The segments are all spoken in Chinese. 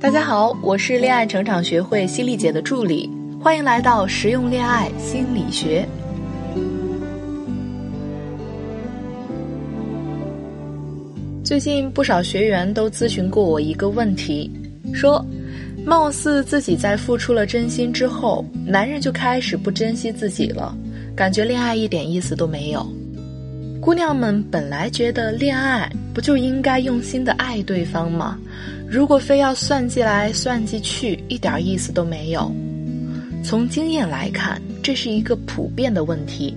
大家好，我是恋爱成长学会犀利姐的助理，欢迎来到实用恋爱心理学。最近不少学员都咨询过我一个问题，说，貌似自己在付出了真心之后，男人就开始不珍惜自己了，感觉恋爱一点意思都没有。姑娘们本来觉得恋爱不就应该用心的爱对方吗？如果非要算计来算计去，一点意思都没有。从经验来看，这是一个普遍的问题。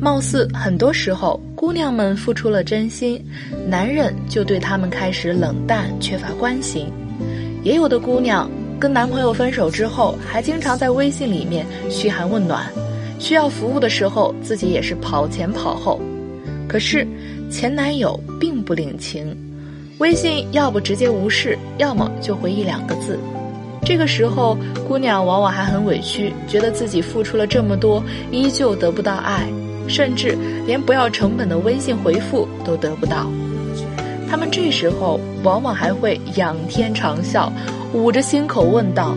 貌似很多时候，姑娘们付出了真心，男人就对她们开始冷淡，缺乏关心。也有的姑娘跟男朋友分手之后，还经常在微信里面嘘寒问暖，需要服务的时候，自己也是跑前跑后。可是前男友并不领情，微信要不直接无视，要么就回一两个字。这个时候，姑娘往往还很委屈，觉得自己付出了这么多，依旧得不到爱。甚至连不要成本的微信回复都得不到，他们这时候往往还会仰天长啸，捂着心口问道：“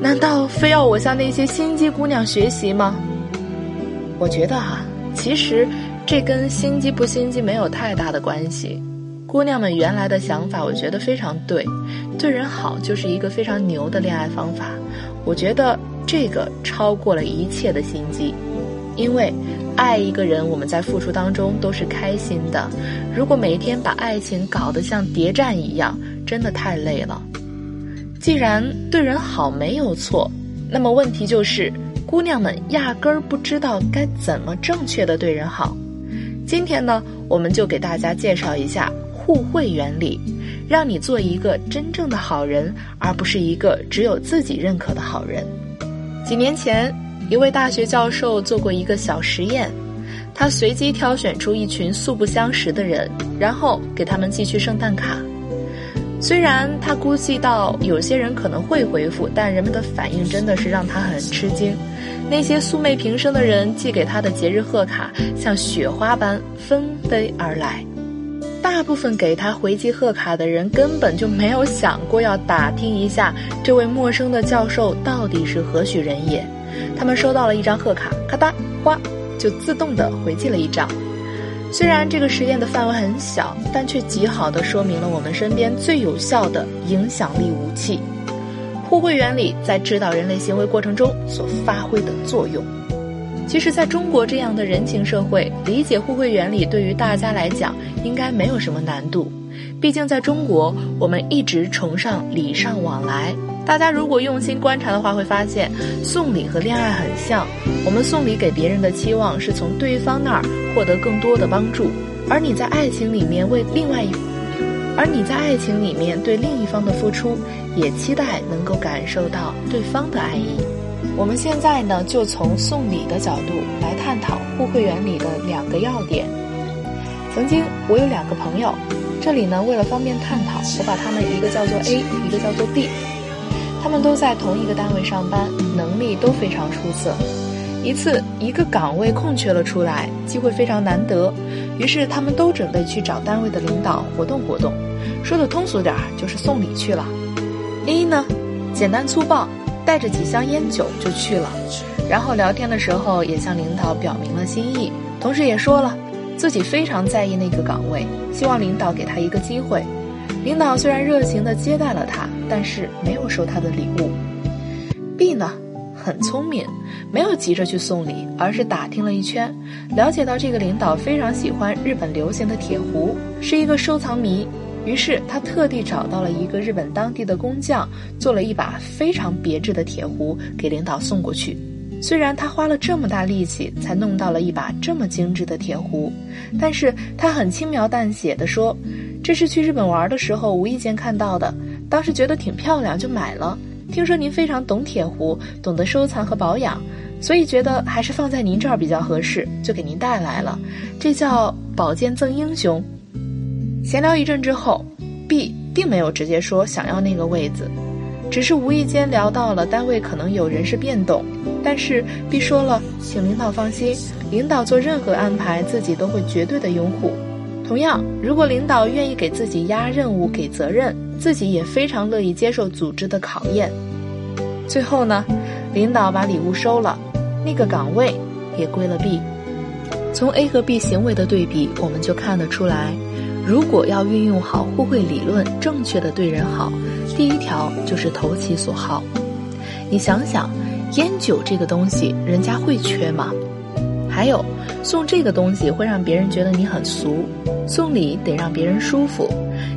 难道非要我向那些心机姑娘学习吗？”我觉得啊，其实这跟心机不心机没有太大的关系。姑娘们原来的想法，我觉得非常对，对人好就是一个非常牛的恋爱方法。我觉得这个超过了一切的心机，因为。爱一个人，我们在付出当中都是开心的。如果每天把爱情搞得像谍战一样，真的太累了。既然对人好没有错，那么问题就是，姑娘们压根儿不知道该怎么正确的对人好。今天呢，我们就给大家介绍一下互惠原理，让你做一个真正的好人，而不是一个只有自己认可的好人。几年前。一位大学教授做过一个小实验，他随机挑选出一群素不相识的人，然后给他们寄去圣诞卡。虽然他估计到有些人可能会回复，但人们的反应真的是让他很吃惊。那些素昧平生的人寄给他的节日贺卡，像雪花般纷飞而来。大部分给他回寄贺卡的人根本就没有想过要打听一下这位陌生的教授到底是何许人也。他们收到了一张贺卡，咔嗒，哗，就自动的回寄了一张。虽然这个实验的范围很小，但却极好的说明了我们身边最有效的影响力武器——互惠原理在指导人类行为过程中所发挥的作用。其实，在中国这样的人情社会，理解互惠原理对于大家来讲应该没有什么难度。毕竟，在中国，我们一直崇尚礼尚往来。大家如果用心观察的话，会发现送礼和恋爱很像。我们送礼给别人的期望是从对方那儿获得更多的帮助，而你在爱情里面为另外一，而你在爱情里面对另一方的付出，也期待能够感受到对方的爱意。我们现在呢，就从送礼的角度来探讨互惠原理的两个要点。曾经我有两个朋友，这里呢为了方便探讨，我把他们一个叫做 A，一个叫做 B。他们都在同一个单位上班，能力都非常出色。一次，一个岗位空缺了出来，机会非常难得，于是他们都准备去找单位的领导活动活动。说的通俗点儿，就是送礼去了。A 呢，简单粗暴，带着几箱烟酒就去了，然后聊天的时候也向领导表明了心意，同时也说了自己非常在意那个岗位，希望领导给他一个机会。领导虽然热情地接待了他，但是没有收他的礼物。B 呢，很聪明，没有急着去送礼，而是打听了一圈，了解到这个领导非常喜欢日本流行的铁壶，是一个收藏迷。于是他特地找到了一个日本当地的工匠，做了一把非常别致的铁壶给领导送过去。虽然他花了这么大力气才弄到了一把这么精致的铁壶，但是他很轻描淡写地说。这是去日本玩的时候无意间看到的，当时觉得挺漂亮就买了。听说您非常懂铁壶，懂得收藏和保养，所以觉得还是放在您这儿比较合适，就给您带来了。这叫宝剑赠英雄。闲聊一阵之后，B 并没有直接说想要那个位子，只是无意间聊到了单位可能有人事变动，但是 B 说了，请领导放心，领导做任何安排自己都会绝对的拥护。同样，如果领导愿意给自己压任务、给责任，自己也非常乐意接受组织的考验。最后呢，领导把礼物收了，那个岗位也归了 B。从 A 和 B 行为的对比，我们就看得出来，如果要运用好互惠理论，正确的对人好，第一条就是投其所好。你想想，烟酒这个东西，人家会缺吗？还有，送这个东西会让别人觉得你很俗，送礼得让别人舒服。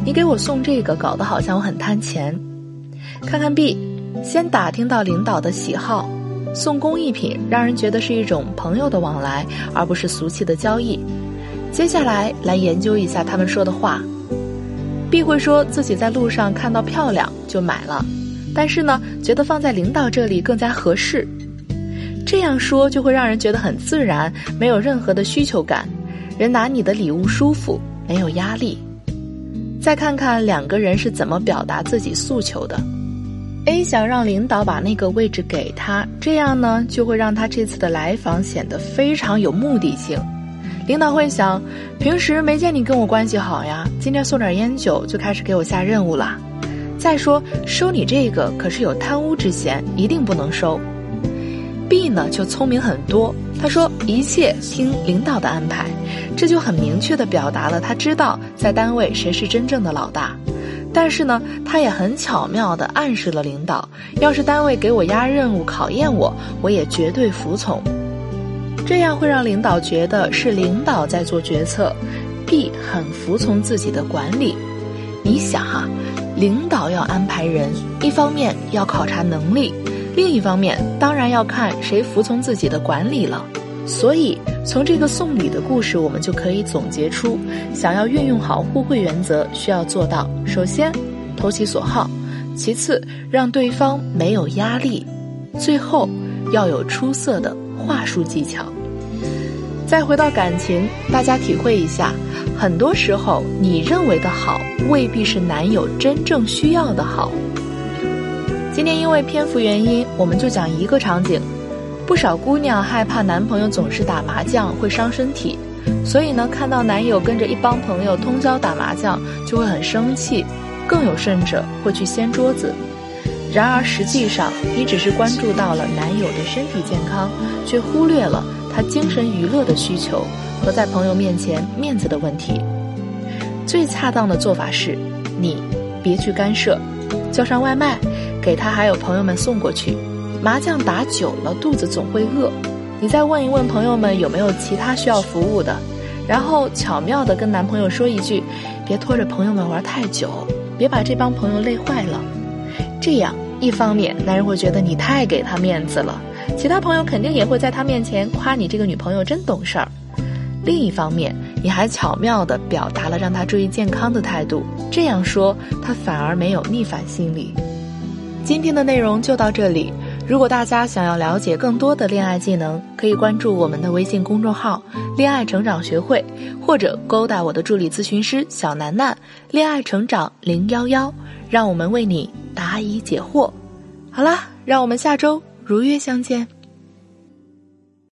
你给我送这个，搞得好像我很贪钱。看看 B，先打听到领导的喜好。送工艺品，让人觉得是一种朋友的往来，而不是俗气的交易。接下来来研究一下他们说的话。B 会说自己在路上看到漂亮就买了，但是呢，觉得放在领导这里更加合适。这样说就会让人觉得很自然，没有任何的需求感，人拿你的礼物舒服，没有压力。再看看两个人是怎么表达自己诉求的。A 想让领导把那个位置给他，这样呢就会让他这次的来访显得非常有目的性。领导会想，平时没见你跟我关系好呀，今天送点烟酒就开始给我下任务了。再说收你这个可是有贪污之嫌，一定不能收。B 呢就聪明很多，他说一切听领导的安排，这就很明确的表达了他知道在单位谁是真正的老大。但是呢，他也很巧妙地暗示了领导，要是单位给我压任务考验我，我也绝对服从。这样会让领导觉得是领导在做决策，B 很服从自己的管理。你想哈，领导要安排人，一方面要考察能力，另一方面当然要看谁服从自己的管理了。所以，从这个送礼的故事，我们就可以总结出，想要运用好互惠原则，需要做到：首先，投其所好；其次，让对方没有压力；最后，要有出色的话术技巧。再回到感情，大家体会一下，很多时候你认为的好，未必是男友真正需要的好。今天因为篇幅原因，我们就讲一个场景。不少姑娘害怕男朋友总是打麻将会伤身体，所以呢，看到男友跟着一帮朋友通宵打麻将就会很生气，更有甚者会去掀桌子。然而实际上，你只是关注到了男友的身体健康，却忽略了他精神娱乐的需求和在朋友面前面子的问题。最恰当的做法是，你别去干涉，叫上外卖，给他还有朋友们送过去。麻将打久了，肚子总会饿。你再问一问朋友们有没有其他需要服务的，然后巧妙地跟男朋友说一句：“别拖着朋友们玩太久，别把这帮朋友累坏了。”这样，一方面男人会觉得你太给他面子了，其他朋友肯定也会在他面前夸你这个女朋友真懂事儿；另一方面，你还巧妙地表达了让他注意健康的态度，这样说他反而没有逆反心理。今天的内容就到这里。如果大家想要了解更多的恋爱技能，可以关注我们的微信公众号“恋爱成长学会”，或者勾搭我的助理咨询师小楠楠“恋爱成长零幺幺”，让我们为你答疑解惑。好啦，让我们下周如约相见。